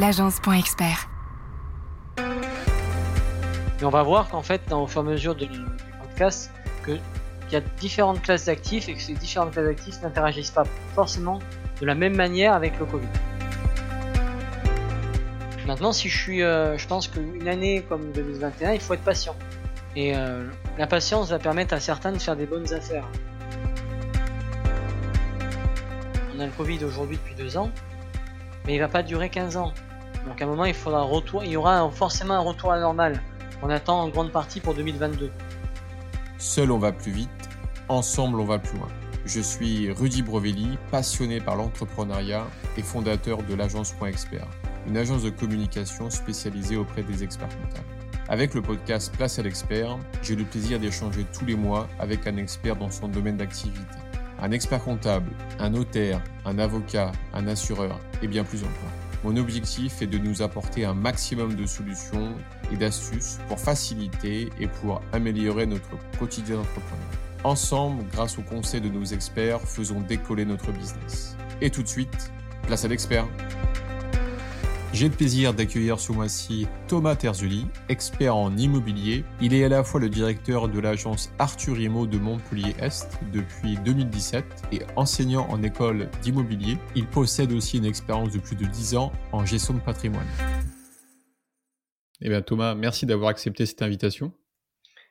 l'agence.expert. Et on va voir qu'en fait, au fur et à mesure du podcast, qu'il y a différentes classes d'actifs et que ces différentes classes d'actifs n'interagissent pas forcément de la même manière avec le Covid. Maintenant, si je suis, euh, je pense qu'une année comme 2021, il faut être patient. Et euh, la patience va permettre à certains de faire des bonnes affaires. On a le Covid aujourd'hui depuis deux ans, mais il va pas durer 15 ans. Donc à un moment, il faudra retour, il y aura forcément un retour à la. On attend en grande partie pour 2022. Seul on va plus vite, ensemble on va plus loin. Je suis Rudy Brovelli, passionné par l'entrepreneuriat et fondateur de l'agence Expert, une agence de communication spécialisée auprès des experts comptables. Avec le podcast Place à l'expert, j'ai le plaisir d'échanger tous les mois avec un expert dans son domaine d'activité. Un expert comptable, un notaire, un avocat, un assureur et bien plus encore. Mon objectif est de nous apporter un maximum de solutions et d'astuces pour faciliter et pour améliorer notre quotidien d'entrepreneur. Ensemble, grâce aux conseils de nos experts, faisons décoller notre business. Et tout de suite, place à l'expert. J'ai le plaisir d'accueillir ce mois-ci Thomas Terzuli, expert en immobilier. Il est à la fois le directeur de l'agence Arthur Imo de Montpellier-Est depuis 2017 et enseignant en école d'immobilier. Il possède aussi une expérience de plus de 10 ans en gestion de patrimoine. Eh bien Thomas, merci d'avoir accepté cette invitation.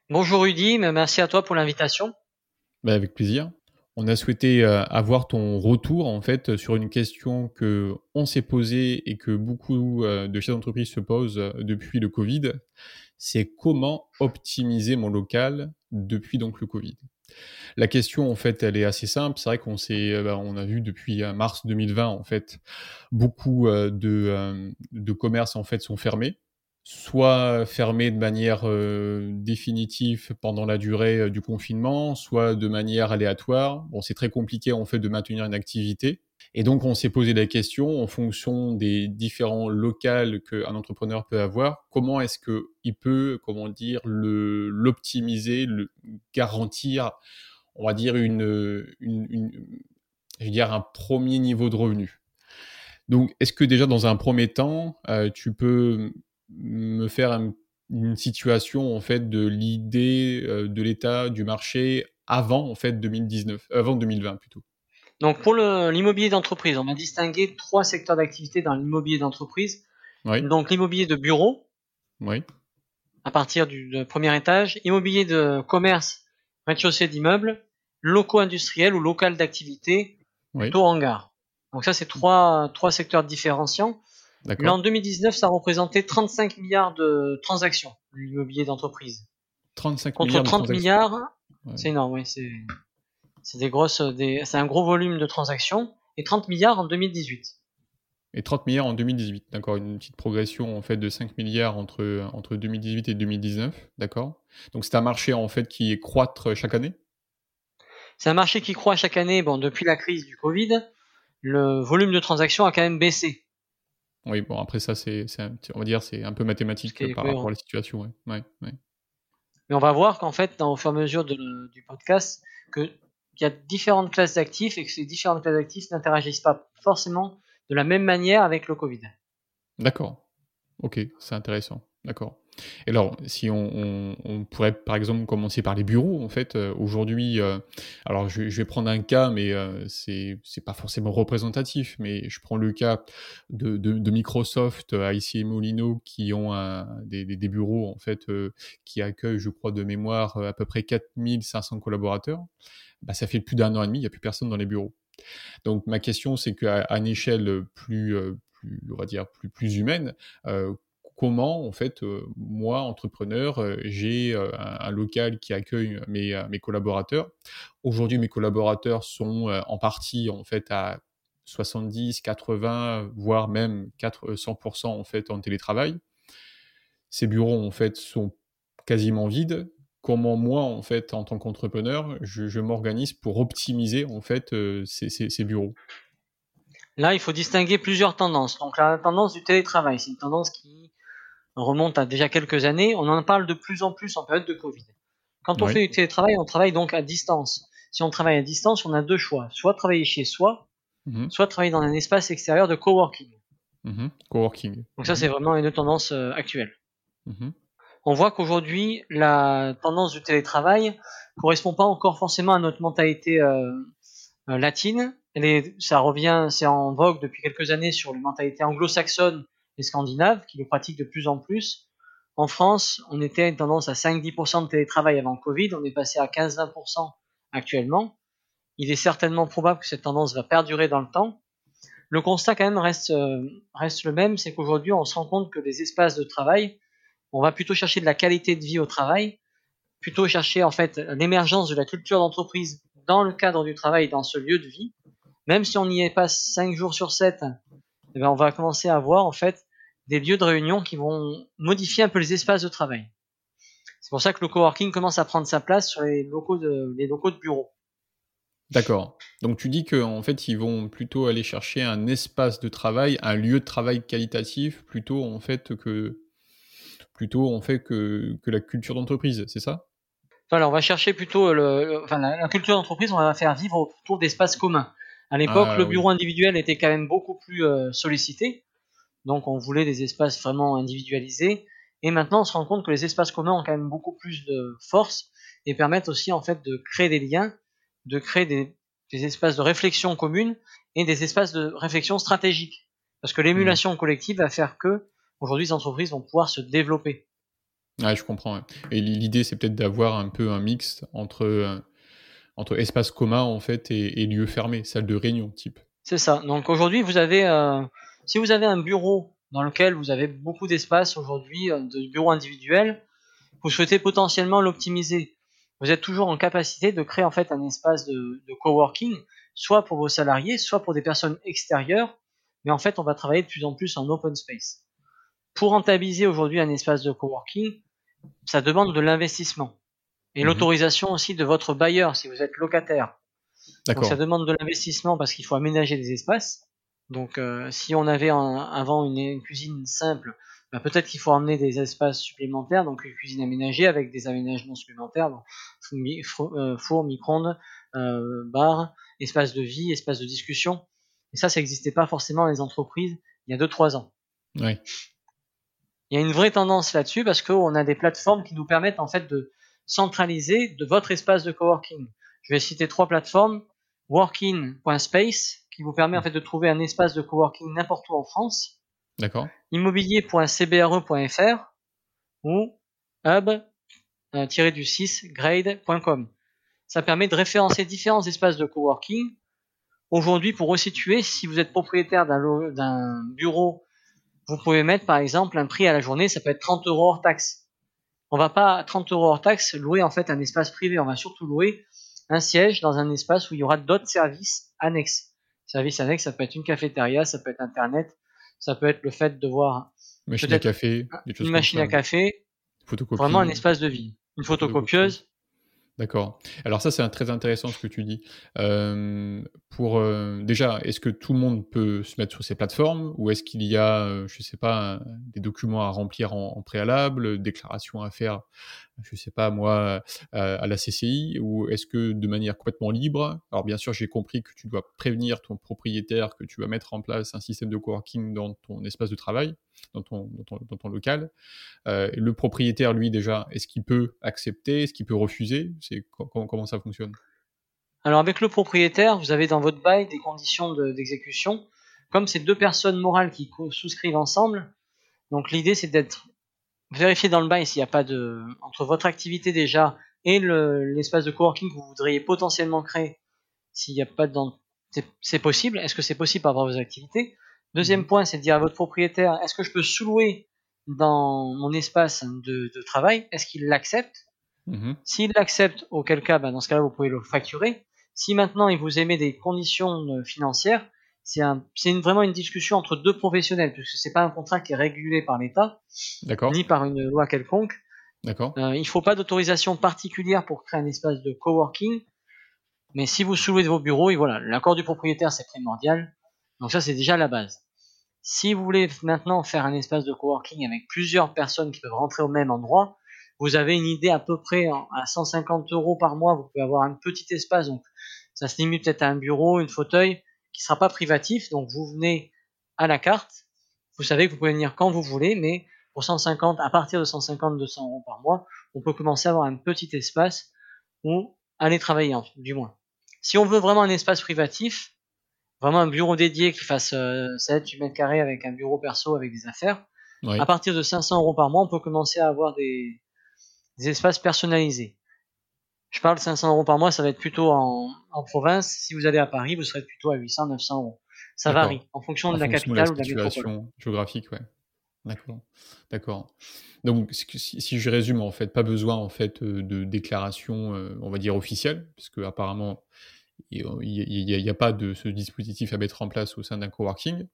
Bonjour Rudy, merci à toi pour l'invitation. Ben avec plaisir on a souhaité euh, avoir ton retour en fait sur une question que on s'est posée et que beaucoup euh, de chefs d'entreprise se posent euh, depuis le Covid. C'est comment optimiser mon local depuis le Covid? La question en fait, elle est assez simple. C'est vrai qu'on s'est, bah, a vu depuis mars 2020 en fait beaucoup de, de commerces en fait sont fermés soit fermé de manière euh, définitive pendant la durée euh, du confinement, soit de manière aléatoire. Bon, c'est très compliqué en fait de maintenir une activité. Et donc, on s'est posé la question en fonction des différents locales qu'un entrepreneur peut avoir, comment est-ce qu'il peut, comment dire, l'optimiser, garantir, on va dire, une, je veux dire, un premier niveau de revenu? Donc, est-ce que déjà dans un premier temps, euh, tu peux me faire une situation en fait de l'idée euh, de l'état du marché avant en fait 2019, avant 2020 plutôt. Donc pour l'immobilier d'entreprise, on a distingué trois secteurs d'activité dans l'immobilier d'entreprise. Donc l'immobilier de bureau, oui. à partir du premier étage, immobilier de commerce, rez-de-chaussée d'immeubles, locaux industriels ou local d'activité, plutôt hangar. Donc ça c'est trois, trois secteurs différenciants. Mais en 2019, ça représentait 35 milliards de transactions, l'immobilier d'entreprise. 35 Contre milliards 30 milliards, c'est énorme, oui, c'est, c'est des grosses, des, c'est un gros volume de transactions, et 30 milliards en 2018. Et 30 milliards en 2018, d'accord, une petite progression en fait de 5 milliards entre, entre 2018 et 2019, d'accord. Donc c'est un marché en fait qui est croître chaque année? C'est un marché qui croît chaque année, bon, depuis la crise du Covid, le volume de transactions a quand même baissé. Oui, bon, après ça, c'est, on va dire, c'est un peu mathématique par rapport à la situation. Ouais. Ouais, Mais on va voir qu'en fait, au fur et à mesure du podcast, qu'il y a différentes classes d'actifs et que ces différentes classes d'actifs n'interagissent pas forcément de la même manière avec le Covid. D'accord. Ok, c'est intéressant. D'accord. Et alors, si on, pourrait par exemple commencer par les bureaux, en fait, euh, aujourd'hui, euh, alors je, vais prendre un cas, mais euh, c'est pas forcément représentatif, mais je prends le cas de, de, Microsoft à ici Molino qui ont des, des, bureaux en fait qui accueillent, je crois, de mémoire à peu près 4500 collaborateurs. Bah, ça fait plus d'un an et demi, il n'y a plus personne dans les bureaux. Donc ma question, c'est qu'à une échelle plus, plus, on va dire, plus, plus humaine, comment, en fait, euh, moi, entrepreneur, euh, j'ai euh, un, local qui accueille mes, mes collaborateurs. Aujourd'hui, mes collaborateurs sont en partie, en fait, à 70, 80, voire même 4, 100% en fait en télétravail. Ces bureaux, en fait, sont quasiment vides. Comment moi, en fait, en tant qu'entrepreneur, je, m'organise pour optimiser, en fait, ces, ces bureaux? Là, il faut distinguer plusieurs tendances. Donc, la tendance du télétravail, c'est une tendance qui remonte à déjà quelques années, on en parle de plus en plus en période de Covid. Quand on fait du télétravail, on travaille donc à distance. Si on travaille à distance, on a deux choix. Soit travailler chez soi, mhm. soit travailler dans un espace extérieur de coworking. Mhm. Coworking. Donc ça, c'est vraiment une tendance euh, actuelle. Mhm. On voit qu'aujourd'hui, la tendance du télétravail correspond pas encore forcément à notre mentalité euh, euh, latine. Elle ça revient, c'est en vogue depuis quelques années sur les mentalités anglo-saxonnes et scandinaves qui le pratiquent de plus en plus. En France, on était à une tendance à 5-10% de télétravail avant Covid, on est passé à 15-20% actuellement. Il est certainement probable que cette tendance va perdurer dans le temps. Le constat quand même reste, euh, reste le même, c'est qu'aujourd'hui on se rend compte que les espaces de travail, on va plutôt chercher de la qualité de vie au travail, plutôt chercher en fait l'émergence de la culture d'entreprise dans le cadre du travail, dans ce lieu de vie. Même si on y est pas 5 jours sur 7, eh ben on va commencer à voir en fait des lieux de réunion qui vont modifier un peu les espaces de travail. C'est pour ça que le coworking commence à prendre sa place sur les locaux de, les locaux de bureaux. D'accord. Donc tu dis qu'en fait, ils vont plutôt aller chercher un espace de travail, un lieu de travail qualitatif, plutôt en fait que plutôt en fait que, que la culture d'entreprise, c'est ça? Voilà, on va chercher plutôt le, enfin, la, culture d'entreprise, on va faire vivre autour d'espaces communs. À l'époque, ah, le bureau individuel était quand même beaucoup plus euh, sollicité, donc on voulait des espaces vraiment individualisés. Et maintenant, on se rend compte que les espaces communs ont quand même beaucoup plus de force et permettent aussi en fait de créer des liens de créer des, espaces de réflexion commune et des espaces de réflexion stratégique. Parce que l'émulation collective va faire que aujourd'hui les entreprises vont pouvoir se développer. Ouais, je comprends. Et l'idée, c'est peut-être d'avoir un peu un mix entre, euh, entre espace commun en fait et, lieu fermé, salle de réunion type. C'est ça. Donc aujourd'hui, vous avez, euh, si vous avez un bureau dans lequel vous avez beaucoup d'espace aujourd'hui, euh, de bureaux individuels, vous souhaitez potentiellement l'optimiser vous êtes toujours en capacité de créer en fait un espace de, coworking, soit pour vos salariés, soit pour des personnes extérieures, mais en fait on va travailler de plus en plus en open space. Pour rentabiliser aujourd'hui un espace de coworking, ça demande de l'investissement et mhm. l'autorisation aussi de votre bailleur si vous êtes locataire. Donc ça demande de l'investissement parce qu'il faut aménager des espaces. Donc euh, si on avait avant une, cuisine simple, bah, peut-être qu'il faut amener des espaces supplémentaires, donc une cuisine aménagée avec des aménagements supplémentaires, donc euh, four, micro-ondes, euh, bar, espace de vie, espace de discussion. Et ça, ça n'existait pas forcément dans les entreprises il y a 2-3 ans. Oui. Il y a une vraie tendance là-dessus parce qu'on a des plateformes qui nous permettent en fait de centraliser de votre espace de coworking. Je vais citer trois plateformes. Working.space qui vous permet en fait de trouver un espace de coworking n'importe où en France D'accord. Immobilier.cbre.fr ou hub-du6grade.com. Ça permet de référencer différents espaces de coworking. Aujourd'hui, pour resituer, si vous êtes propriétaire d'un bureau, vous pouvez mettre par exemple un prix à la journée, ça peut être 30 euros hors taxe. On va pas à 30 euros hors taxe louer en fait un espace privé, on va surtout louer un siège dans un espace où il y aura d'autres services annexes. Services annexes, ça peut être une cafétéria, ça peut être internet, ça peut être le fait de voir machine à café, une machine à café, vraiment un espace de vie, une photocopieuse. D'accord. Alors ça, c'est très intéressant ce que tu dis. Euh, pour euh, déjà, est-ce que tout le monde peut se mettre sur ces plateformes ou est-ce qu'il y a, euh, je sais pas, des documents à remplir en, en préalable, déclarations à faire je sais pas moi, à la CCI, ou est-ce que de manière complètement libre Alors bien sûr, j'ai compris que tu dois prévenir ton propriétaire que tu vas mettre en place un système de coworking dans ton espace de travail, dans ton, local. Euh, le propriétaire, lui, déjà, est-ce qu'il peut accepter Est-ce qu'il peut refuser? C'est comment ça fonctionne? Alors avec le propriétaire, vous avez dans votre bail des conditions d'exécution. Comme c'est deux personnes morales qui souscrivent ensemble, donc l'idée c'est d'être vérifier dans le bail s'il n'y a pas de entre votre activité déjà et l'espace de coworking que vous voudriez potentiellement créer, s'il n'y a pas de c'est possible. Est-ce que c'est possible par rapport vos activités? Deuxième mhm. point, c'est de dire à votre propriétaire est-ce que je peux sous-louer dans mon espace de, travail? Est-ce qu'il l'accepte? Mhm. S'il l'accepte, auquel cas, bah, dans ce cas-là, vous pouvez le facturer. Si maintenant il vous émet des conditions euh, financières, c'est un, vraiment une discussion entre deux professionnels, puisque c'est pas un contrat qui est régulé par l'État, ni par une loi quelconque. D'accord. Euh, il faut pas d'autorisation particulière pour créer un espace de coworking, mais si vous soulevez vos bureaux, et voilà, l'accord du propriétaire c'est primordial. Donc ça c'est déjà la base. Si vous voulez maintenant faire un espace de coworking avec plusieurs personnes qui peuvent rentrer au même endroit, vous avez une idée à peu près à 150 euros par mois, vous pouvez avoir un petit espace, donc ça se limite peut-être à un bureau, une fauteuil, qui sera pas privatif. Donc vous venez à la carte vous savez que vous pouvez venir quand vous voulez, mais pour 150, à partir de 150, 200 euros par mois, on peut commencer à avoir un petit espace où aller travailler, du moins. Si on veut vraiment un espace privatif, vraiment un bureau dédié qui fasse 7, euh, 8 mètres carrés avec un bureau perso avec des affaires, à partir de 500 euros par mois, on peut commencer à avoir des, des espaces personnalisés. Je parle de 500 euros par mois, ça va être plutôt en, en, province. Si vous allez à Paris, vous serez plutôt à 800, 900 euros. Ça varie en fonction de la capitale ou de la métropole. géographique, ouais. D'accord. D'accord. Donc, si, je résume, en fait, pas besoin en fait euh, de déclaration, euh, on va dire officielle, puisque apparemment il n'y a, pas de ce dispositif à mettre en place au sein d'un coworking.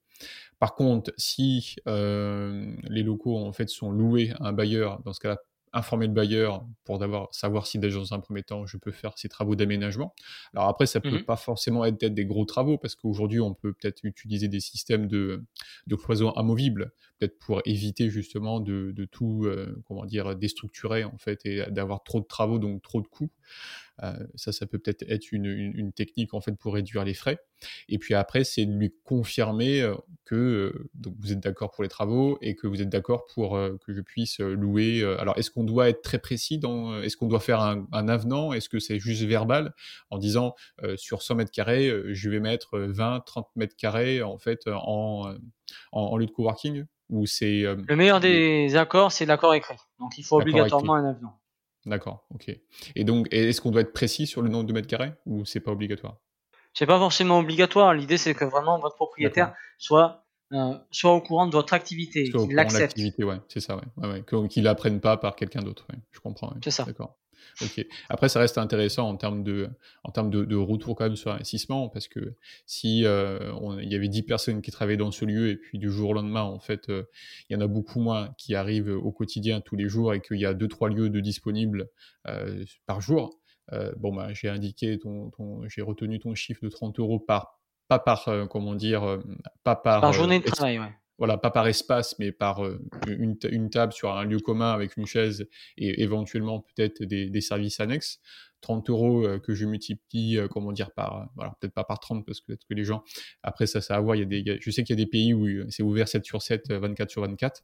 Par contre, si euh, les locaux en fait sont loués à un bailleur, dans ce cas-là, informer le bailleur pour savoir si déjà dans un premier temps je peux faire ces travaux d'aménagement. Alors après, ça peut mmh pas forcément être des gros travaux parce qu'aujourd'hui on peut peut-être utiliser des systèmes de, de cloisons amovibles, peut-être pour éviter justement de, tout, euh, comment dire, déstructurer en fait et d'avoir trop de travaux donc trop de coûts. Euh, ça, ça peut peut-être être une, une, technique en fait pour réduire les frais. Et puis après, c'est de lui confirmer euh, que euh, donc vous êtes d'accord pour les travaux et que vous êtes d'accord pour que je puisse louer. alors, est-ce qu'on doit être très précis dans Est-ce qu'on doit faire un, un avenant? Est-ce que c'est juste verbal? En disant sur 100 mètres carrés, je vais mettre 20, 30 mètres carrés en fait en, en, en lieu de coworking? Ou c'est le meilleur des accords, c'est l'accord écrit. Donc, il faut obligatoirement un avenant. D'accord, ok. Et donc, est-ce qu'on doit être précis sur le nombre de mètres carrés ou c'est pas obligatoire? C'est pas forcément obligatoire. L'idée, c'est que vraiment votre propriétaire soit euh, soit au courant de votre activité, qu'il l'accepte. ouais, c'est ça, ouais. ouais, ouais. Qu'il l'apprenne pas par quelqu'un d'autre. Je comprends. C'est ça. D'accord. Ok. Après, ça reste intéressant en termes de, en termes de, de retour quand même sur investissement, parce que si euh, il y avait 10 personnes qui travaillaient dans ce lieu et puis du jour au lendemain, en fait, euh, il y en a beaucoup moins qui arrivent au quotidien tous les jours et qu'il y a deux trois lieux de disponibles euh, par jour. bon, bah, j'ai indiqué ton, ton j'ai retenu ton chiffre de 30 euros par, pas par, comment dire, pas par. Par journée de travail, ouais voilà, pas par espace, mais par euh, une, table sur un lieu commun avec une chaise et éventuellement peut-être des, services annexes. 30 euros euh, que je multiplie, euh, comment dire, par, voilà, peut-être pas par 30 parce que, que les gens, après ça, ça a à voir. Il y a des, je sais qu'il y a des pays où c'est ouvert 7 sur 7, 24 sur 24.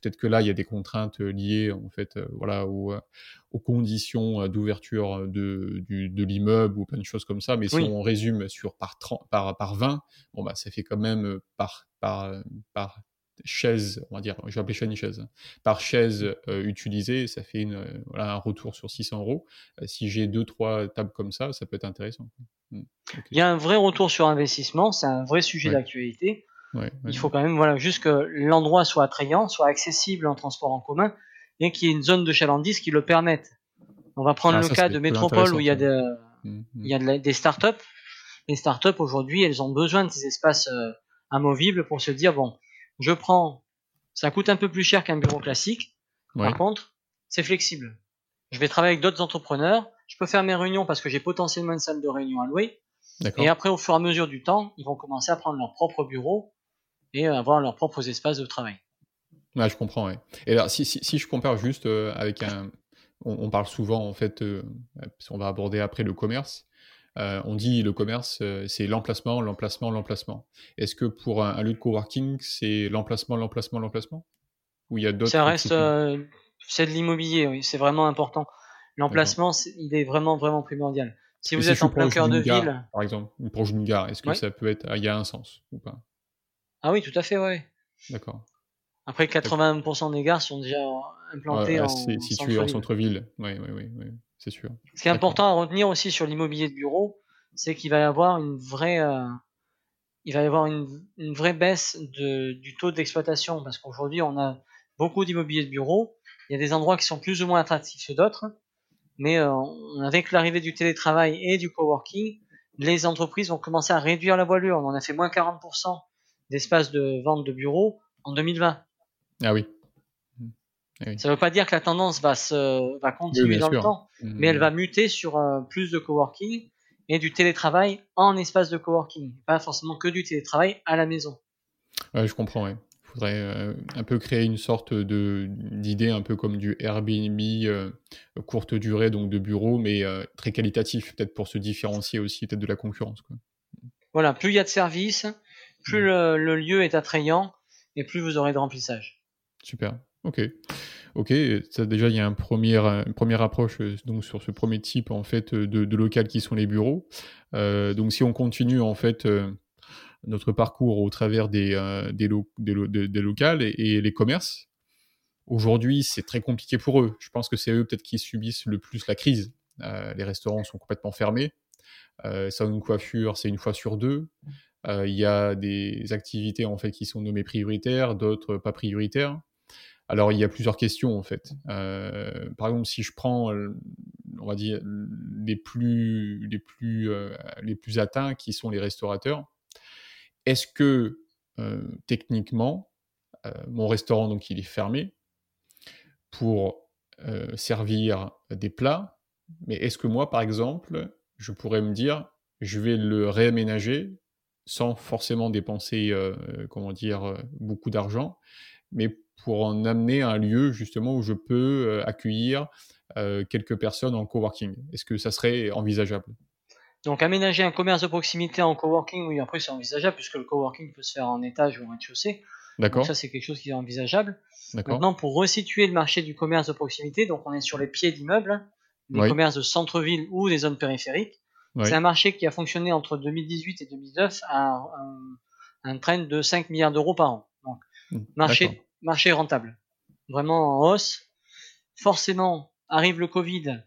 Peut-être que là, il y a des contraintes liées, en fait, voilà, aux, aux conditions d'ouverture de, du, de l'immeuble ou plein de choses comme ça. Mais si on résume sur par, 30, par, par 20, bon, bah, ça fait quand même par par, par chaise, on va dire, je vais appeler chaise une chaise, par chaise euh, utilisée, ça fait une, euh, voilà, un retour sur 600 euros. Euh, si j'ai deux, trois tables comme ça, ça peut être intéressant. Hmm, Il y a un vrai retour sur investissement, c'est un vrai sujet d'actualité. Il faut quand même, voilà, juste que l'endroit soit attrayant, soit accessible en transport en commun et qu'il y ait une zone de chalandise qui le permette. On va prendre ah, le cas de métropole où il y a, de, hmm. il y a des startups. Les startups aujourd'hui, elles ont besoin de ces espaces amovible pour se dire bon, je prends, ça coûte un peu plus cher qu'un bureau classique. Par contre, c'est flexible. Je vais travailler avec d'autres entrepreneurs. Je peux faire mes réunions parce que j'ai potentiellement une salle de réunion à louer. Et après, au fur et à mesure du temps, ils vont commencer à prendre leur propre bureau et avoir leurs propres espaces de travail. Ouais, je comprends. Ouais. Et alors, si, si, je compare juste euh, avec un, on, parle souvent en fait, euh, on va aborder après le commerce. Euh, on dit le commerce, euh, c'est l'emplacement, l'emplacement, l'emplacement. Est-ce que pour un, lieu de coworking, c'est l'emplacement, l'emplacement, l'emplacement? Ou il y a d'autres Ça reste, euh, c'est de l'immobilier, oui, c'est vraiment important. L'emplacement, il est vraiment, vraiment primordial. Si vous êtes en plein cœur de ville. Par exemple, proche d'une gare, est-ce que ça peut être. Il y a un sens ou pas? Ah oui, tout à fait, oui. D'accord. Après, 80% des gares sont déjà implantées en. Situées en centre-ville, oui, oui, oui. oui c'est sûr. Ce qui est important à retenir aussi sur l'immobilier de bureau, c'est qu'il va y avoir une vraie, euh, il va y avoir une, vraie baisse de, du taux d'exploitation parce qu'aujourd'hui on a beaucoup d'immobilier de bureau. Il y a des endroits qui sont plus ou moins attractifs que d'autres, mais euh, avec l'arrivée du télétravail et du coworking, les entreprises vont commencer à réduire la voilure. On a fait moins 40% d'espace de vente de bureaux en 2020. Ah oui. Eh Ça ne veut pas dire que la tendance va, se, va continuer dans le temps, mmh. mais elle va muter sur euh, plus de coworking et du télétravail en espace de coworking, pas forcément que du télétravail à la maison. Ouais, je comprends. Il faudrait euh, un peu créer une sorte de d'idée un peu comme du Airbnb euh, courte durée donc de bureau, mais très qualitatif peut-être pour se différencier aussi peut-être de la concurrence. Voilà, plus il y a de services, plus mmh. le, le lieu est attrayant et plus vous aurez de remplissage. Super. Ok. Ok. Déjà, il y a une première approche donc sur ce premier type en fait de, de local qui sont les bureaux. donc, si on continue en fait notre parcours au travers des, locales et, les commerces, aujourd'hui, c'est très compliqué pour eux. Je pense que c'est eux peut-être qui subissent le plus la crise. les restaurants sont complètement fermés. Euh, ça, coiffure, c'est une fois sur deux. Euh, il y a des activités en fait qui sont nommées prioritaires, d'autres pas prioritaires. Alors il y a plusieurs questions en fait. Euh, par exemple, si je prends, on va dire les plus les plus les plus atteints, qui sont les restaurateurs, est-ce que techniquement mon restaurant donc il est fermé pour servir des plats, mais est-ce que moi par exemple je pourrais me dire, je vais le réaménager sans forcément dépenser, euh, comment dire, euh, beaucoup d'argent, mais pour en amener un lieu justement où je peux euh, accueillir quelques personnes en coworking. Est-ce que ça serait envisageable? Donc aménager un commerce de proximité en coworking, oui, après c'est envisageable puisque le coworking peut se faire en étage ou en rez-de-chaussée. D'accord. Ça c'est quelque chose qui est envisageable. Maintenant pour resituer le marché du commerce de proximité, donc on est sur les pieds d'immeubles, des commerces de centre-ville ou des zones périphériques. C'est un marché qui a fonctionné entre 2018 et 2009 à un, un trend de 5 milliards d'euros par an. Donc, mmh, marché, marché rentable. Vraiment en hausse. Forcément, arrive le Covid,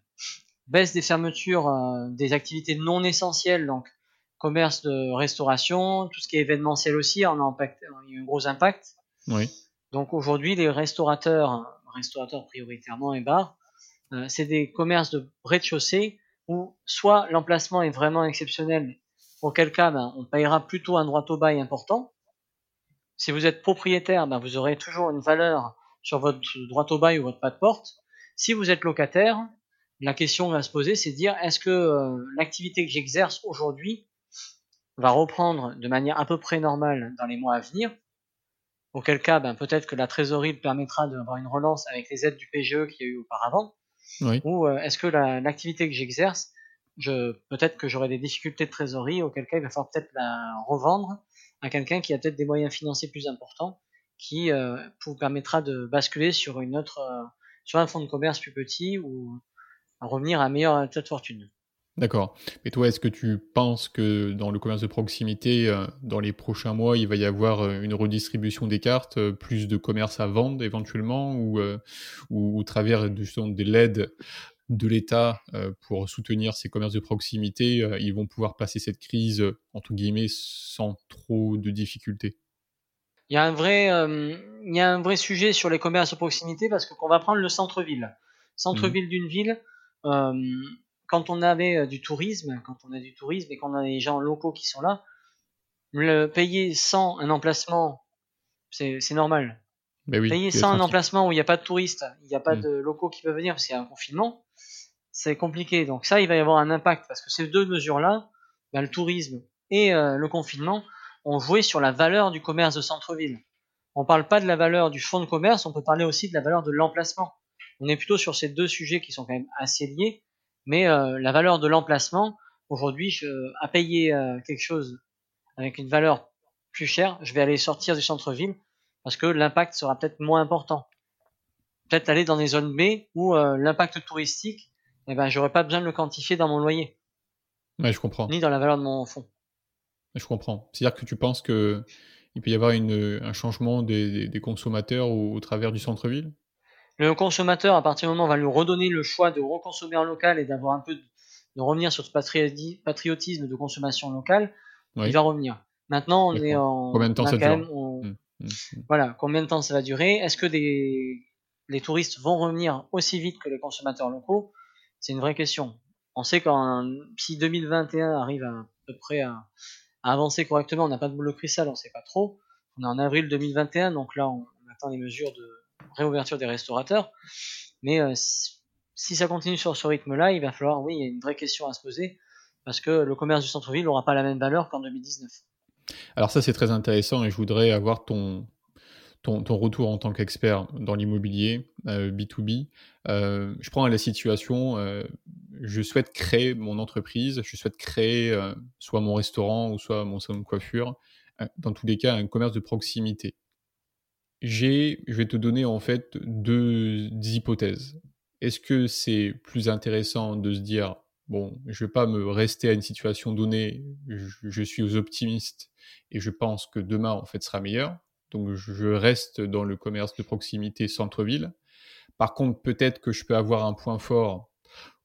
baisse des fermetures euh, des activités non essentielles, donc commerce de restauration, tout ce qui est événementiel aussi, on a, impact, a eu un gros impact. Oui. Donc aujourd'hui, les restaurateurs, restaurateurs prioritairement et bars, euh, c'est des commerces de rez-de-chaussée où soit l'emplacement est vraiment exceptionnel, auquel cas ben, on payera plutôt un droit au bail important. Si vous êtes propriétaire, ben, vous aurez toujours une valeur sur votre droit au bail ou votre pas de porte. Si vous êtes locataire, la question va se poser, c'est de dire est-ce que euh, l'activité que j'exerce aujourd'hui va reprendre de manière à peu près normale dans les mois à venir? Auquel cas, ben, peut-être que la trésorerie permettra d'avoir une relance avec les aides du PGE qu'il y a eu auparavant. Ou euh, est-ce que l'activité que j'exerce, je, peut-être que j'aurai des difficultés de trésorerie, auquel cas il va falloir peut-être la revendre à quelqu'un qui a peut-être des moyens financiers plus importants, qui euh, vous permettra de basculer sur une autre, euh, sur un fonds de commerce plus petit ou revenir à un meilleur état de fortune. D'accord. Mais toi, est-ce que tu penses que dans le commerce de proximité, euh, dans les prochains mois, il va y avoir euh, une redistribution des cartes, euh, plus de commerce à vendre éventuellement, ou, ou au travers de, de l'aide de l'État pour soutenir ces commerces de proximité, ils vont pouvoir passer cette crise, entre guillemets, sans trop de difficultés il y, a un vrai, il y a un vrai sujet sur les commerces de proximité parce qu'on va prendre le centre-ville. Centre-ville mmh. d'une ville, quand on avait euh, du tourisme, quand on a du tourisme et qu'on a des gens locaux qui sont là, le payer sans un emplacement, c'est normal. Ben payer sans un emplacement où il n'y a pas de touristes, il n'y a pas mm. de locaux qui peuvent venir parce qu'il y a un confinement, c'est compliqué. Donc ça, il va y avoir un impact parce que ces deux mesures-là, ben, le tourisme et euh, le confinement, ont joué sur la valeur du commerce de centre-ville. On ne parle pas de la valeur du fonds de commerce, on peut parler aussi de la valeur de l'emplacement. On est plutôt sur ces deux sujets qui sont quand même assez liés mais euh, la valeur de l'emplacement, aujourd'hui, à payer euh, quelque chose avec une valeur plus chère, je vais aller sortir du centre-ville parce que l'impact sera peut-être moins important. Peut-être aller dans des zones B où l'impact touristique, eh ben, j'aurais pas besoin de le quantifier dans mon loyer. Ouais, je comprends. Ni dans la valeur de mon fonds. Je comprends. C'est-à-dire que tu penses que il peut y avoir une, un changement des, des, consommateurs au travers du centre-ville? Le consommateur, à partir du moment où on va lui redonner le choix de reconsommer en local et d'avoir un peu de, revenir sur ce patriotisme de consommation locale, il va revenir. Maintenant, on est en combien de temps ça dure? mmh, mmh, mmh. Voilà, combien de temps ça va durer? Est-ce que des, les touristes vont revenir aussi vite que les consommateurs locaux? C'est une vraie question. On sait qu'en si 2021 arrive à, peu près à, avancer correctement, on n'a pas de boule de cristal, on ne sait pas trop. On est en avril 2021, donc là on attend les mesures de, réouverture des restaurateurs. Mais euh, si ça continue sur ce rythme-là, il va falloir, oui, il y a une vraie question à se poser, parce que le commerce du centre-ville n'aura pas la même valeur qu'en 2019. Alors ça, c'est très intéressant et je voudrais avoir ton, ton, retour en tant qu'expert dans l'immobilier B2B. Euh, euh, je prends la situation, je souhaite créer mon entreprise, je souhaite créer soit mon restaurant ou soit mon salon de coiffure, dans tous les cas un commerce de proximité. j'ai, je vais te donner en fait deux hypothèses. Est-ce que c'est plus intéressant de se dire, bon, je vais pas me rester à une situation donnée, je, suis optimiste et je pense que demain en fait sera meilleur, donc je reste dans le commerce de proximité centre-ville. Par contre, peut-être que je peux avoir un point fort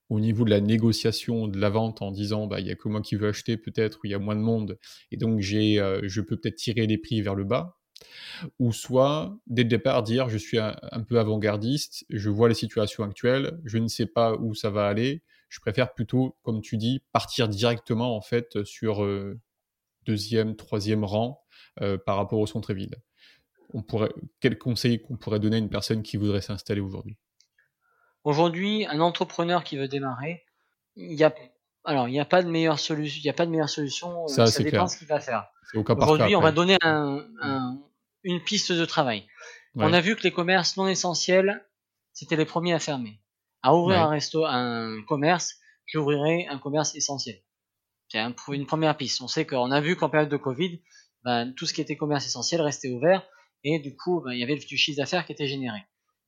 au niveau de la négociation de la vente en disant bah il y a que moi qui veux acheter peut-être ou il y a moins de monde et donc j'ai euh, je peux peut-être tirer les prix vers le bas ou soit dès le départ dire je suis un, peu avant-gardiste, je vois les situations actuelles, je ne sais pas où ça va aller, je préfère plutôt, comme tu dis, partir directement en fait sur euh, deuxième, troisième rang euh, par rapport au centre-ville. On pourrait, quel conseil qu'on pourrait donner à une personne qui voudrait s'installer aujourd'hui? Aujourd'hui, un entrepreneur qui veut démarrer, il y a alors il n'y a pas de meilleure solution, il y a pas de meilleure solution. Ça, ça dépend ce qu'il va faire. Aujourd'hui, on va donner un, une piste de travail. On a vu que les commerces non essentiels, c'était les premiers à fermer. À ouvrir un resto, un commerce, j'ouvrirai un commerce essentiel. C'est une première piste. On sait qu'on a vu qu'en période de Covid, ben, tout ce qui était commerce essentiel restait ouvert et du coup, ben, il y avait du chiffre d'affaires qui était généré.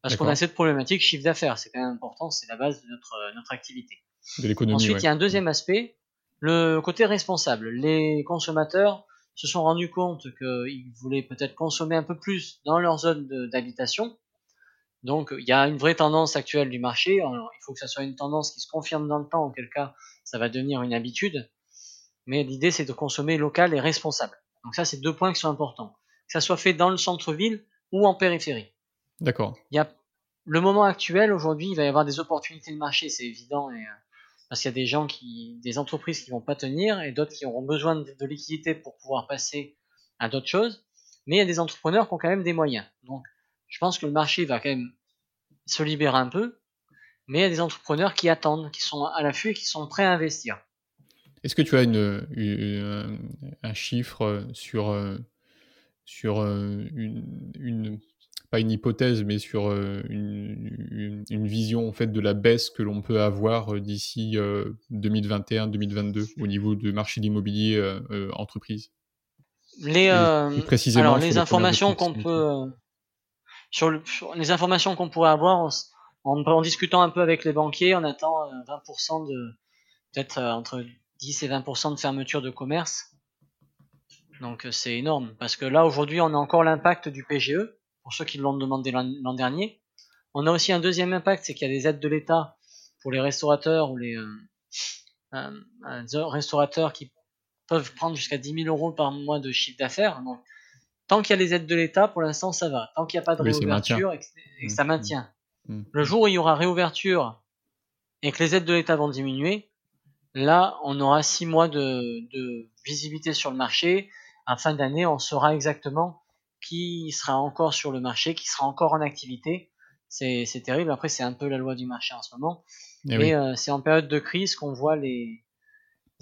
Parce qu'on a cette problématique chiffre d'affaires, c'est quand même important, c'est la base de notre, notre activité. De l'économie. Ensuite, il y a un deuxième aspect, le côté responsable. Les consommateurs se sont rendus compte qu'ils voulaient peut-être consommer un peu plus dans leur zone d'habitation. Donc il y a une vraie tendance actuelle du marché. il faut que ça soit une tendance qui se confirme dans le temps, auquel cas ça va devenir une habitude. Mais l'idée c'est de consommer local et responsable. Donc ça c'est deux points qui sont importants. Que ça soit fait dans le centre-ville ou en périphérie. D'accord. Il y a le moment actuel aujourd'hui, il va y avoir des opportunités de marché, c'est évident et euh, parce qu'il y a des gens qui, des entreprises qui vont pas tenir et d'autres qui auront besoin de, de liquidité pour pouvoir passer à d'autres choses. Mais il y a des entrepreneurs qui ont quand même des moyens. Donc, je pense que le marché va quand même se libérer un peu, mais il y a des entrepreneurs qui attendent, qui sont à l'affût et qui sont prêts à investir. Est-ce que tu as une, un chiffre sur, sur une, une, pas une hypothèse, mais sur euh, une, vision en fait de la baisse que l'on peut avoir euh, d'ici 2021-2022 euh, au niveau du marché de l'immobilier entreprise. Les, précisément alors les informations qu'on peut sur, les informations qu'on pourrait avoir en, discutant un peu avec les banquiers, on attend 20% de peut-être entre 10 et 20% de fermeture de commerce. Donc c'est énorme parce que là aujourd'hui on a encore l'impact du PGE pour ceux qui l'ont demandé l'an dernier. On a aussi un deuxième impact, c'est qu'il y a des aides de l'État pour les restaurateurs ou les euh, euh, restaurateurs qui peuvent prendre jusqu'à 10 000 euros par mois de chiffre d'affaires. Donc, tant qu'il y a les aides de l'État, pour l'instant, ça va. Tant qu'il n'y a pas de réouverture et que, ça mmh, maintient. Mmh, mmh. Le jour où il y aura réouverture et que les aides de l'État vont diminuer, là, on aura six mois de, de visibilité sur le marché. À fin d'année, on saura exactement qui sera encore sur le marché, qui sera encore en activité. C'est terrible. Après, c'est un peu la loi du marché en ce moment. Et, eh euh, c'est en période de crise qu'on voit les,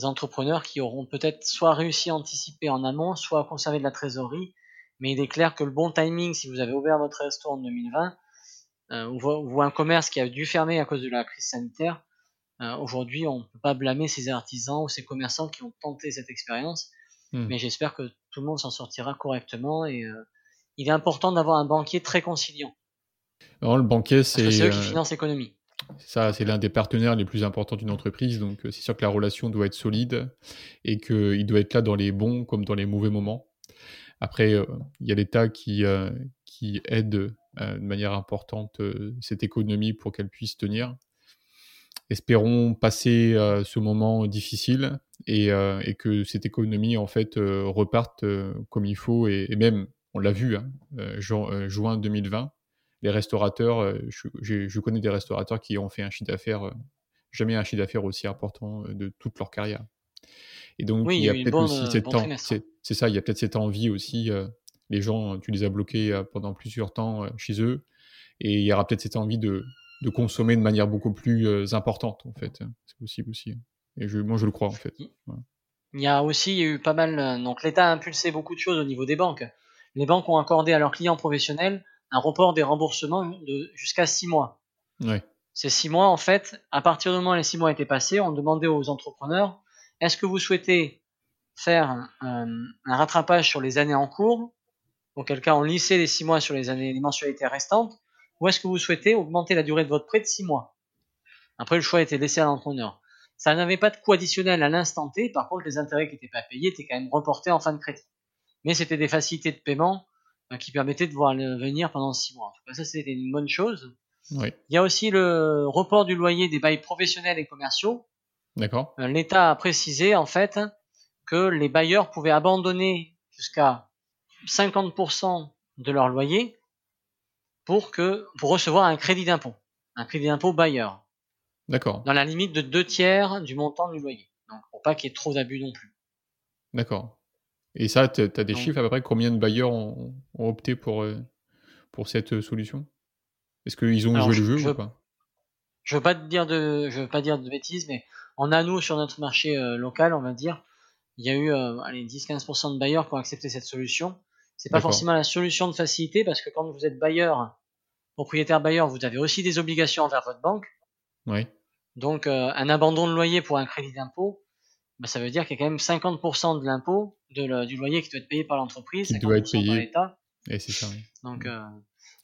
entrepreneurs qui auront peut-être soit réussi à anticiper en amont, soit à conserver de la trésorerie. Mais il est clair que le bon timing, si vous avez ouvert votre restaurant en 2020, euh, ou, un commerce qui a dû fermer à cause de la crise sanitaire, euh, aujourd'hui, on ne peut pas blâmer ces artisans ou ces commerçants qui ont tenté cette expérience. Hmm. Mais j'espère que tout le monde s'en sortira correctement et euh, il est important d'avoir un banquier très conciliant. Alors, le banquier, c'est. C'est eux qui euh, financent l'économie. Ça, c'est l'un des partenaires les plus importants d'une entreprise, donc euh, c'est sûr que la relation doit être solide et qu'il doit être là dans les bons comme dans les mauvais moments. Après, il y a l'État qui, qui aide de manière importante cette économie pour qu'elle puisse tenir espérons passer euh, ce moment difficile euh, et, que cette économie en fait euh, reparte comme il faut et, même on l'a vu hein, juin 2020 les restaurateurs je, connais des restaurateurs qui ont fait un chiffre d'affaires jamais un chiffre d'affaires aussi important de toute leur carrière. Et donc il y a peut-être aussi cette c'est ça il y a peut-être cette envie aussi les gens tu les as bloqués pendant plusieurs temps chez eux et il y aura peut-être cette envie de de consommer de manière beaucoup plus euh, importante, en fait. C'est possible aussi. Et je, moi, je le crois, en fait. Il y a aussi eu pas mal. Euh, donc, l'État a impulsé beaucoup de choses au niveau des banques. Les banques ont accordé à leurs clients professionnels un report des remboursements de jusqu'à 6 mois. Ces 6 mois, en fait, à partir du moment où les 6 mois étaient passés, on demandait aux entrepreneurs est-ce que vous souhaitez faire un, un rattrapage sur les années en cours? Auquel cas on lissait les 6 mois sur les années les mensualités restantes, ou est-ce que vous souhaitez augmenter la durée de votre prêt de 6 mois? Après, le choix était laissé à l'entrepreneur. Ça n'avait pas de coût additionnel à l'instant T, par contre, les intérêts qui n'étaient pas payés étaient quand même reportés en fin de crédit. Mais c'était des facilités de paiement euh, qui permettaient de voir venir pendant 6 mois. En tout cas, ça, c'était une bonne chose. Il y a aussi le report du loyer des bails professionnels et commerciaux. D'accord. Euh, L'État a précisé, en fait, que les bailleurs pouvaient abandonner jusqu'à 50% de leur loyer pour que pour recevoir un crédit d'impôt, un crédit d'impôt bailleur. D'accord. Dans la limite de deux tiers du montant du loyer. Donc pour pas qu'il y ait trop d'abus non plus. D'accord. Et ça, tu as des chiffres à peu près combien de bailleurs ont, opté pour, euh, pour cette euh, solution? Est-ce qu'ils ont joué le jeu ou pas? Je veux pas te dire de je veux pas dire de bêtises, mais on a nous sur notre marché euh, local, on va dire, il y a eu allez 10-15% de bailleurs qui ont accepté cette solution. C'est pas forcément la solution de facilité parce que quand vous êtes bailleur, propriétaire bailleur, vous avez aussi des obligations envers votre banque. Oui. Donc euh, un abandon de loyer pour un crédit d'impôt, bah, ça veut dire qu'il y a quand même 50% de l'impôt du loyer qui doit être payé par l'entreprise, qui doit être payé par l'État. Et c'est ça. Donc euh,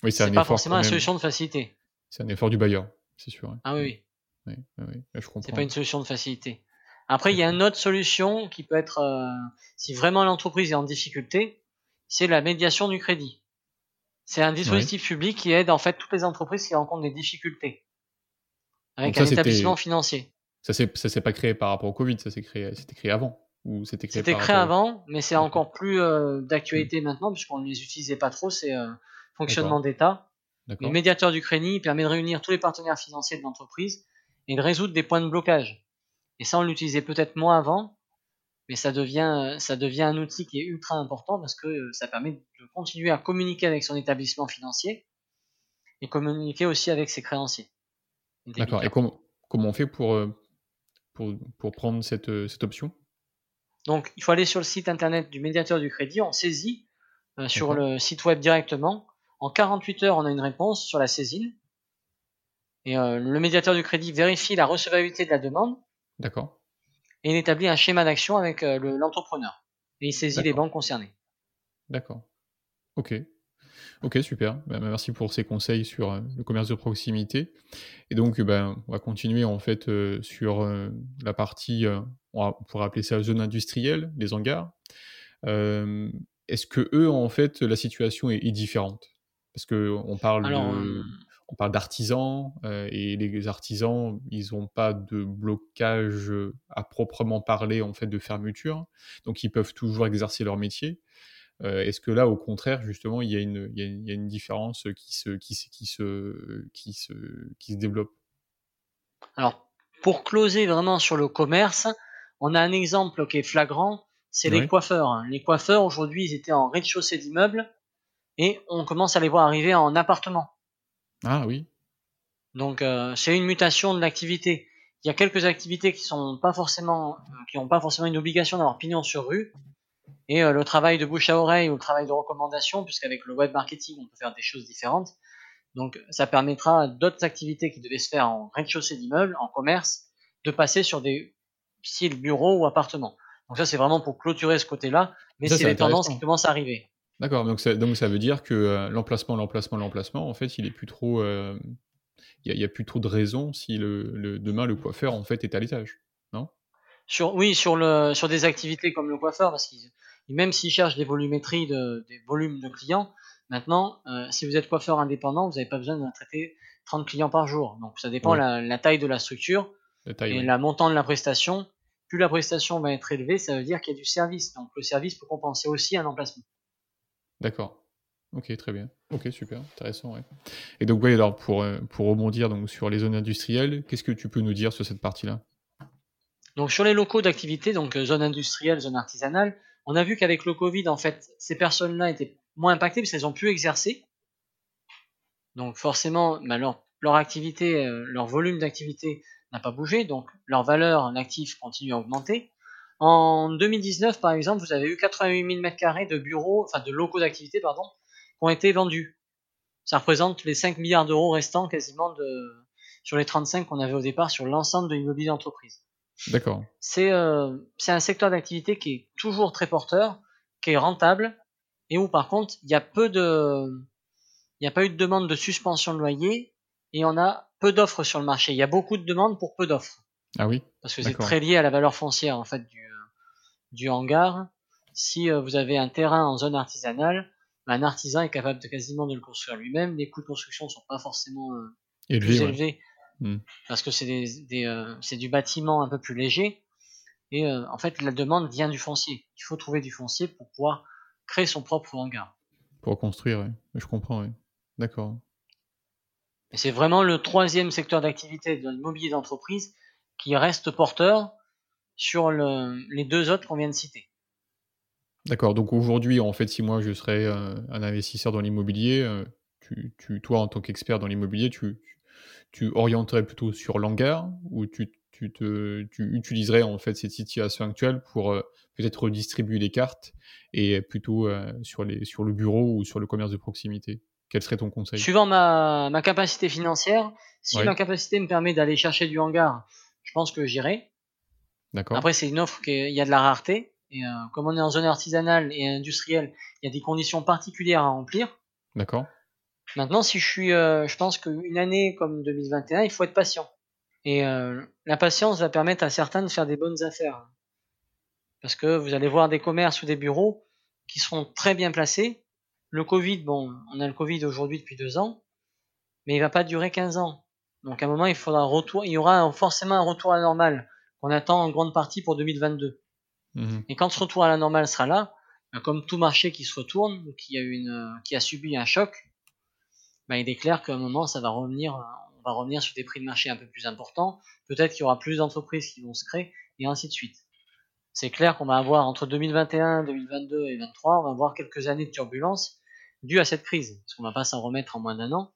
oui, c'est pas forcément la solution de facilité. C'est un effort du bailleur, c'est sûr. Ah oui. oui. oui, je comprends. C'est pas une solution de facilité. Après, il y a une autre solution qui peut être, euh, si vraiment l'entreprise est en difficulté, c'est la médiation du crédit. C'est un dispositif public qui aide en fait toutes les entreprises qui rencontrent des difficultés avec un établissement financier. Ça s'est s'est pas créé par rapport au Covid, ça s'est créé c'était créé avant ou c'était créé C'était créé avant, mais c'est encore plus euh, d'actualité maintenant puisqu'on ne les utilisait pas trop, c'est euh, fonctionnement d'État. Le médiateur du crédit permet de réunir tous les partenaires financiers de l'entreprise et de résoudre des points de blocage. Et ça, on l'utilisait peut-être moins avant, mais ça devient, ça devient un outil qui est ultra important parce que ça permet de continuer à communiquer avec son établissement financier et communiquer aussi avec ses créanciers. D'accord. Et comment, comment on fait pour, euh, pour, pour prendre cette, euh, cette option? Donc, il faut aller sur le site internet du médiateur du crédit, on saisit euh, sur le site web directement. En 48 heures, on a une réponse sur la saisine. Et le médiateur du crédit vérifie la recevabilité de la demande. D'accord et il établit un schéma d'action avec euh, l'entrepreneur. et il saisit les banques concernées. D'accord. Ok. Ok, super. Ben, ben, merci pour ces conseils sur euh, le commerce de proximité. Et donc, ben, on va continuer en fait euh, sur la partie, on, pourrait appeler ça zone industrielle, les hangars. Est-ce que eux, en fait, la situation est, différente? Parce que on parle de on parle d'artisans euh, et les artisans, ils n'ont pas de blocage à proprement parler en fait de fermeture, donc ils peuvent toujours exercer leur métier. Euh, est-ce que là, au contraire, justement, il y a une, il y a une, différence qui se, qui, qui, se, qui, se, qui se développe? Alors, pour closer vraiment sur le commerce, on a un exemple qui est flagrant, c'est les coiffeurs. Les coiffeurs, aujourd'hui, ils étaient en rez-de-chaussée d'immeubles et on commence à les voir arriver en appartement. Ah oui. Donc euh, c'est une mutation de l'activité. Il y a quelques activités qui sont pas forcément, euh, qui n'ont pas forcément une obligation d'avoir pignon sur rue. Et euh, le travail de bouche à oreille ou le travail de recommandation, puisqu'avec le web marketing on peut faire des choses différentes. Donc ça permettra à d'autres activités qui devaient se faire en rez-de-chaussée d'immeuble, en commerce, de passer sur des styles bureaux ou appartements. Donc ça c'est vraiment pour clôturer ce côté-là, mais c'est les tendances qui commencent à arriver. D'accord, donc ça, donc ça veut dire que euh, l'emplacement, l'emplacement, l'emplacement, en fait, il est plus trop, euh, il n'y a, plus trop de raisons si le, demain le coiffeur en fait est à l'étage, non? Sur oui, sur le sur des activités comme le coiffeur, parce qu'il même s'il cherche des volumétries de des volumes de clients, maintenant, euh, si vous êtes coiffeur indépendant, vous n'avez pas besoin de traiter 30 clients par jour. Donc ça dépend la, la, taille de la structure et la montant de la prestation. Plus la prestation va être élevée, ça veut dire qu'il y a du service. Donc le service peut compenser aussi un emplacement. D'accord. Ok, très bien. Ok, super, intéressant. Ouais. Et donc, oui, alors pour, euh, pour rebondir donc, sur les zones industrielles, qu'est-ce que tu peux nous dire sur cette partie-là? Donc, sur les locaux d'activité, donc euh, zone industrielle, zone artisanale, on a vu qu'avec le Covid, en fait, ces personnes-là étaient moins impactées parce qu'elles ont pu exercer. Donc, forcément, bah, leur, activité, euh, leur volume d'activité n'a pas bougé, donc leur valeur l'actif continue à augmenter. En 2019, par exemple, vous avez eu 88 000 m2 de bureaux, enfin de locaux d'activité, pardon, qui ont été vendus. Ça représente les 5 milliards d'euros restants quasiment de, sur les 35 qu'on avait au départ sur l'ensemble de l'immobilier d'entreprise. D'accord. C'est euh, un secteur d'activité qui est toujours très porteur, qui est rentable et où par contre il y a peu de, il n'y a pas eu de demande de suspension de loyer et on a peu d'offres sur le marché. Il y a beaucoup de demandes pour peu d'offres. Ah oui. Parce que c'est très lié à la valeur foncière en fait du, du hangar. Si euh, vous avez un terrain en zone artisanale, bah, un artisan est capable de quasiment de le construire lui-même. Les coûts de construction ne sont pas forcément euh, plus élevés hmm. parce que c'est des, euh, du bâtiment un peu plus léger. Et en fait, la demande vient du foncier. Il faut trouver du foncier pour pouvoir créer son propre hangar. Pour construire, oui. Je comprends, oui. D'accord. C'est vraiment le troisième secteur d'activité de l'immobilier d'entreprise qui reste porteur sur le, les deux autres qu'on vient de citer. D'accord. Donc aujourd'hui, en fait, si moi je serais euh, un investisseur dans l'immobilier, euh, tu, tu, toi en tant qu'expert dans l'immobilier, tu, tu orienterais plutôt sur l'hangar ou tu, tu, te, tu utiliserais en fait cette situation actuelle pour euh, peut-être redistribuer les cartes et plutôt sur, les, sur le bureau ou sur le commerce de proximité? Quel serait ton conseil? Suivant ma, ma, capacité financière, si ma capacité me permet d'aller chercher du hangar, je pense que j'irai. D'accord. Après, c'est une offre qui il y a de la rareté. Et euh, comme on est en zone artisanale et industrielle, il y a des conditions particulières à remplir. D'accord. Maintenant, si je suis, euh, je pense qu'une année comme 2021, il faut être patient. Et euh, la patience va permettre à certains de faire des bonnes affaires. Parce que vous allez voir des commerces ou des bureaux qui seront très bien placés. Le Covid, bon, on a le Covid aujourd'hui depuis deux ans, mais il va pas durer 15 ans. Donc à un moment, il faudra retour, il y aura forcément un retour à la normale qu'on attend en grande partie pour 2022. Mhm. Et quand ce retour à la normale sera là, ben, comme tout marché qui se retourne, qui a une, qui a subi un choc, ben, il est clair qu'à un moment, ça va revenir, on va revenir sur des prix de marché un peu plus importants. Peut-être qu'il y aura plus d'entreprises qui vont se créer et ainsi de suite. C'est clair qu'on va avoir entre 2021, 2022 et 2023, on va avoir quelques années de turbulence dues à cette crise, parce qu'on va pas s'en remettre en moins d'un an.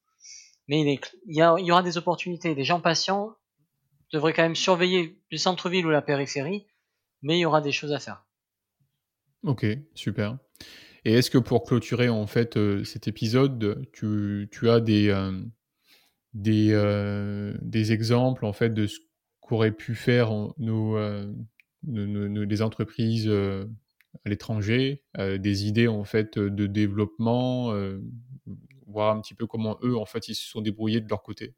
Mais il, y aura des opportunités. Des gens patients devraient quand même surveiller le centre-ville ou la périphérie mais il y aura des choses à faire. Ok, super. Et est-ce que pour clôturer en fait euh, cet épisode, tu, as des, euh, euh, des, exemples en fait de ce qu'auraient pu faire nos, nos, les entreprises à l'étranger, des idées en fait de développement, voir un petit peu comment eux en fait ils se sont débrouillés de leur côté.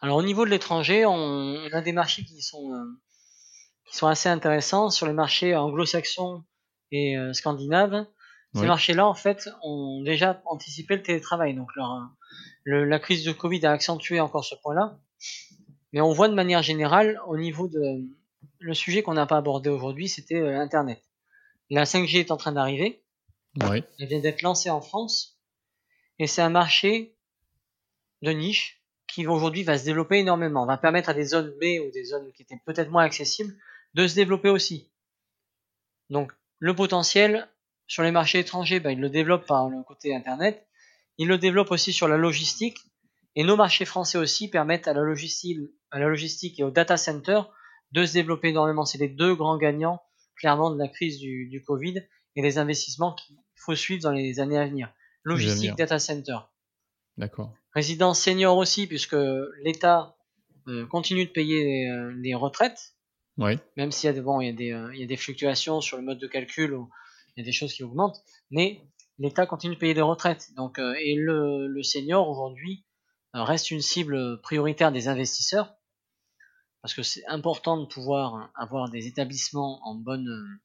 Alors au niveau de l'étranger, on, a des marchés qui sont qui sont assez intéressants sur les marchés anglo-saxons et euh, scandinaves. Ces marchés-là, en fait, ont déjà anticipé le télétravail. Donc, leur, le, la crise de Covid a accentué encore ce point-là. Mais on voit de manière générale, au niveau de le sujet qu'on n'a pas abordé aujourd'hui, c'était euh, Internet. La 5G est en train d'arriver. Oui. Elle vient d'être lancée en France. Et c'est un marché de niche qui aujourd'hui va se développer énormément. Va permettre à des zones B ou des zones qui étaient peut-être moins accessibles de se développer aussi. Donc le potentiel sur les marchés étrangers, ben, il le développe par le côté Internet, il le développe aussi sur la logistique, et nos marchés français aussi permettent à la logistique, et au data center de se développer énormément. C'est les deux grands gagnants clairement de la crise du, du Covid et les investissements qu'il faut suivre dans les années à venir. Logistique, data center. D'accord. Résidence senior aussi, puisque l'État euh, continue de payer euh, les retraites même s'il y a des, bon, il y a des, euh, il y a des fluctuations sur le mode de calcul, où il y a des choses qui augmentent, mais l'État continue de payer des retraites. Donc, euh, et le, le senior aujourd'hui reste une cible prioritaire des investisseurs parce que c'est important de pouvoir avoir des établissements en bonne,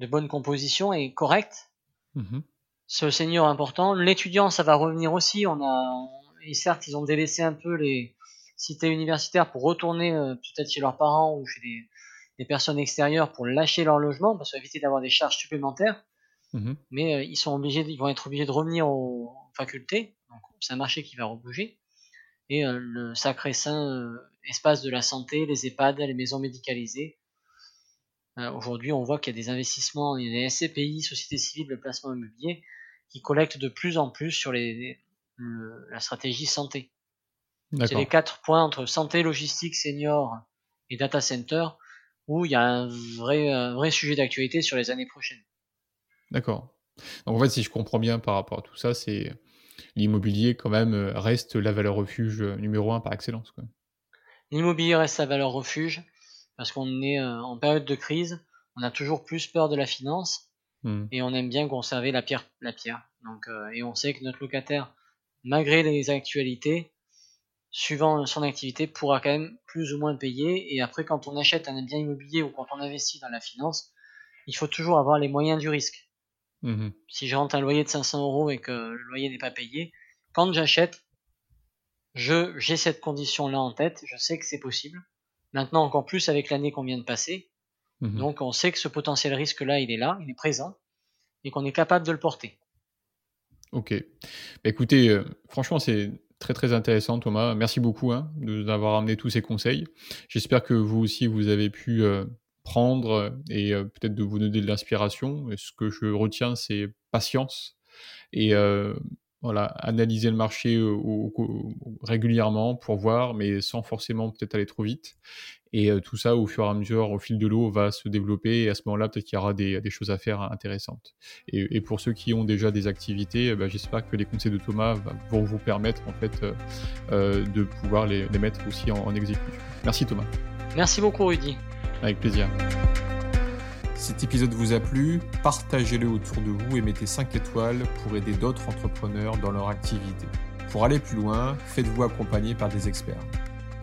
de bonne composition et correcte. Mmh Ce senior important. L'étudiant, ça va revenir aussi. On a, et certes, ils ont délaissé un peu les, cités universitaires pour retourner euh, peut-être chez leurs parents ou chez des, des, personnes extérieures pour lâcher leur logement parce éviter d'avoir des charges supplémentaires. Mhm. Mais euh, ils sont obligés, ils vont être obligés de revenir aux facultés. Donc c'est un marché qui va rebouger. Et euh, le sacré saint espace de la santé, les EHPAD, les maisons médicalisées. Aujourd'hui, on voit qu'il y a des investissements, il y a des SCPI, sociétés civiles de placement immobilier, qui collectent de plus en plus sur les, la stratégie santé. C'est les quatre points entre santé, logistique, senior et data center où il y a un vrai, vrai sujet d'actualité sur les années prochaines. D'accord. Donc en fait, si je comprends bien par rapport à tout ça, c'est l'immobilier quand même euh, reste la valeur refuge numéro un par excellence. L'immobilier reste la valeur refuge parce qu'on est euh, en période de crise, on a toujours plus peur de la finance hmm. et on aime bien conserver la pierre, la pierre. Donc, euh, et on sait que notre locataire, malgré les actualités, suivant son activité, pourra quand même plus ou moins payer. Et après, quand on achète un bien immobilier ou quand on investit dans la finance, il faut toujours avoir les moyens du risque. Hmm. Si je rentre un loyer de 500 euros et que le loyer n'est pas payé, quand j'achète, je j'ai cette condition là en tête, je sais que c'est possible. Maintenant encore plus avec l'année qu'on vient de passer. Mhm. Donc on sait que ce potentiel risque là, il est là, il est présent et qu'on est capable de le porter. Ok. Bah, écoutez, euh, franchement, c'est très très intéressant, Thomas. Merci beaucoup hein, d'avoir amené tous ces conseils. J'espère que vous aussi, vous avez pu euh, prendre et euh, peut-être de vous donner de l'inspiration. Ce que je retiens, c'est patience et voilà, analyser le marché régulièrement pour voir, mais sans forcément peut-être aller trop vite. Et euh, tout ça, au fur et à mesure, au fil de l'eau, va se développer. Et à ce moment-là, peut-être qu'il y aura des, choses à faire intéressantes. Et, pour ceux qui ont déjà des activités, ben, j'espère que les conseils de Thomas vont vous permettre en fait euh, de pouvoir les, mettre aussi en exécution. Merci Thomas. Merci beaucoup Rudy. Avec plaisir. Cet épisode vous a plu, partagez-le autour de vous et mettez 5 étoiles pour aider d'autres entrepreneurs dans leur activité. Pour aller plus loin, faites-vous accompagner par des experts.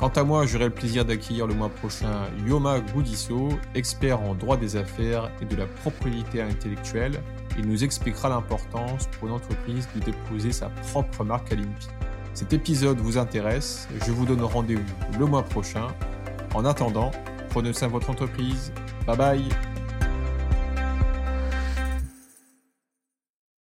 Quant à moi, j'aurai le plaisir d'accueillir le mois prochain Yoma Goudiso, expert en droit des affaires et de la propriété intellectuelle. Il nous expliquera l'importance pour une entreprise de déposer sa propre marque à l'INPI. Cet épisode vous intéresse, je vous donne rendez-vous le mois prochain. En attendant, prenez soin de votre entreprise. Bye bye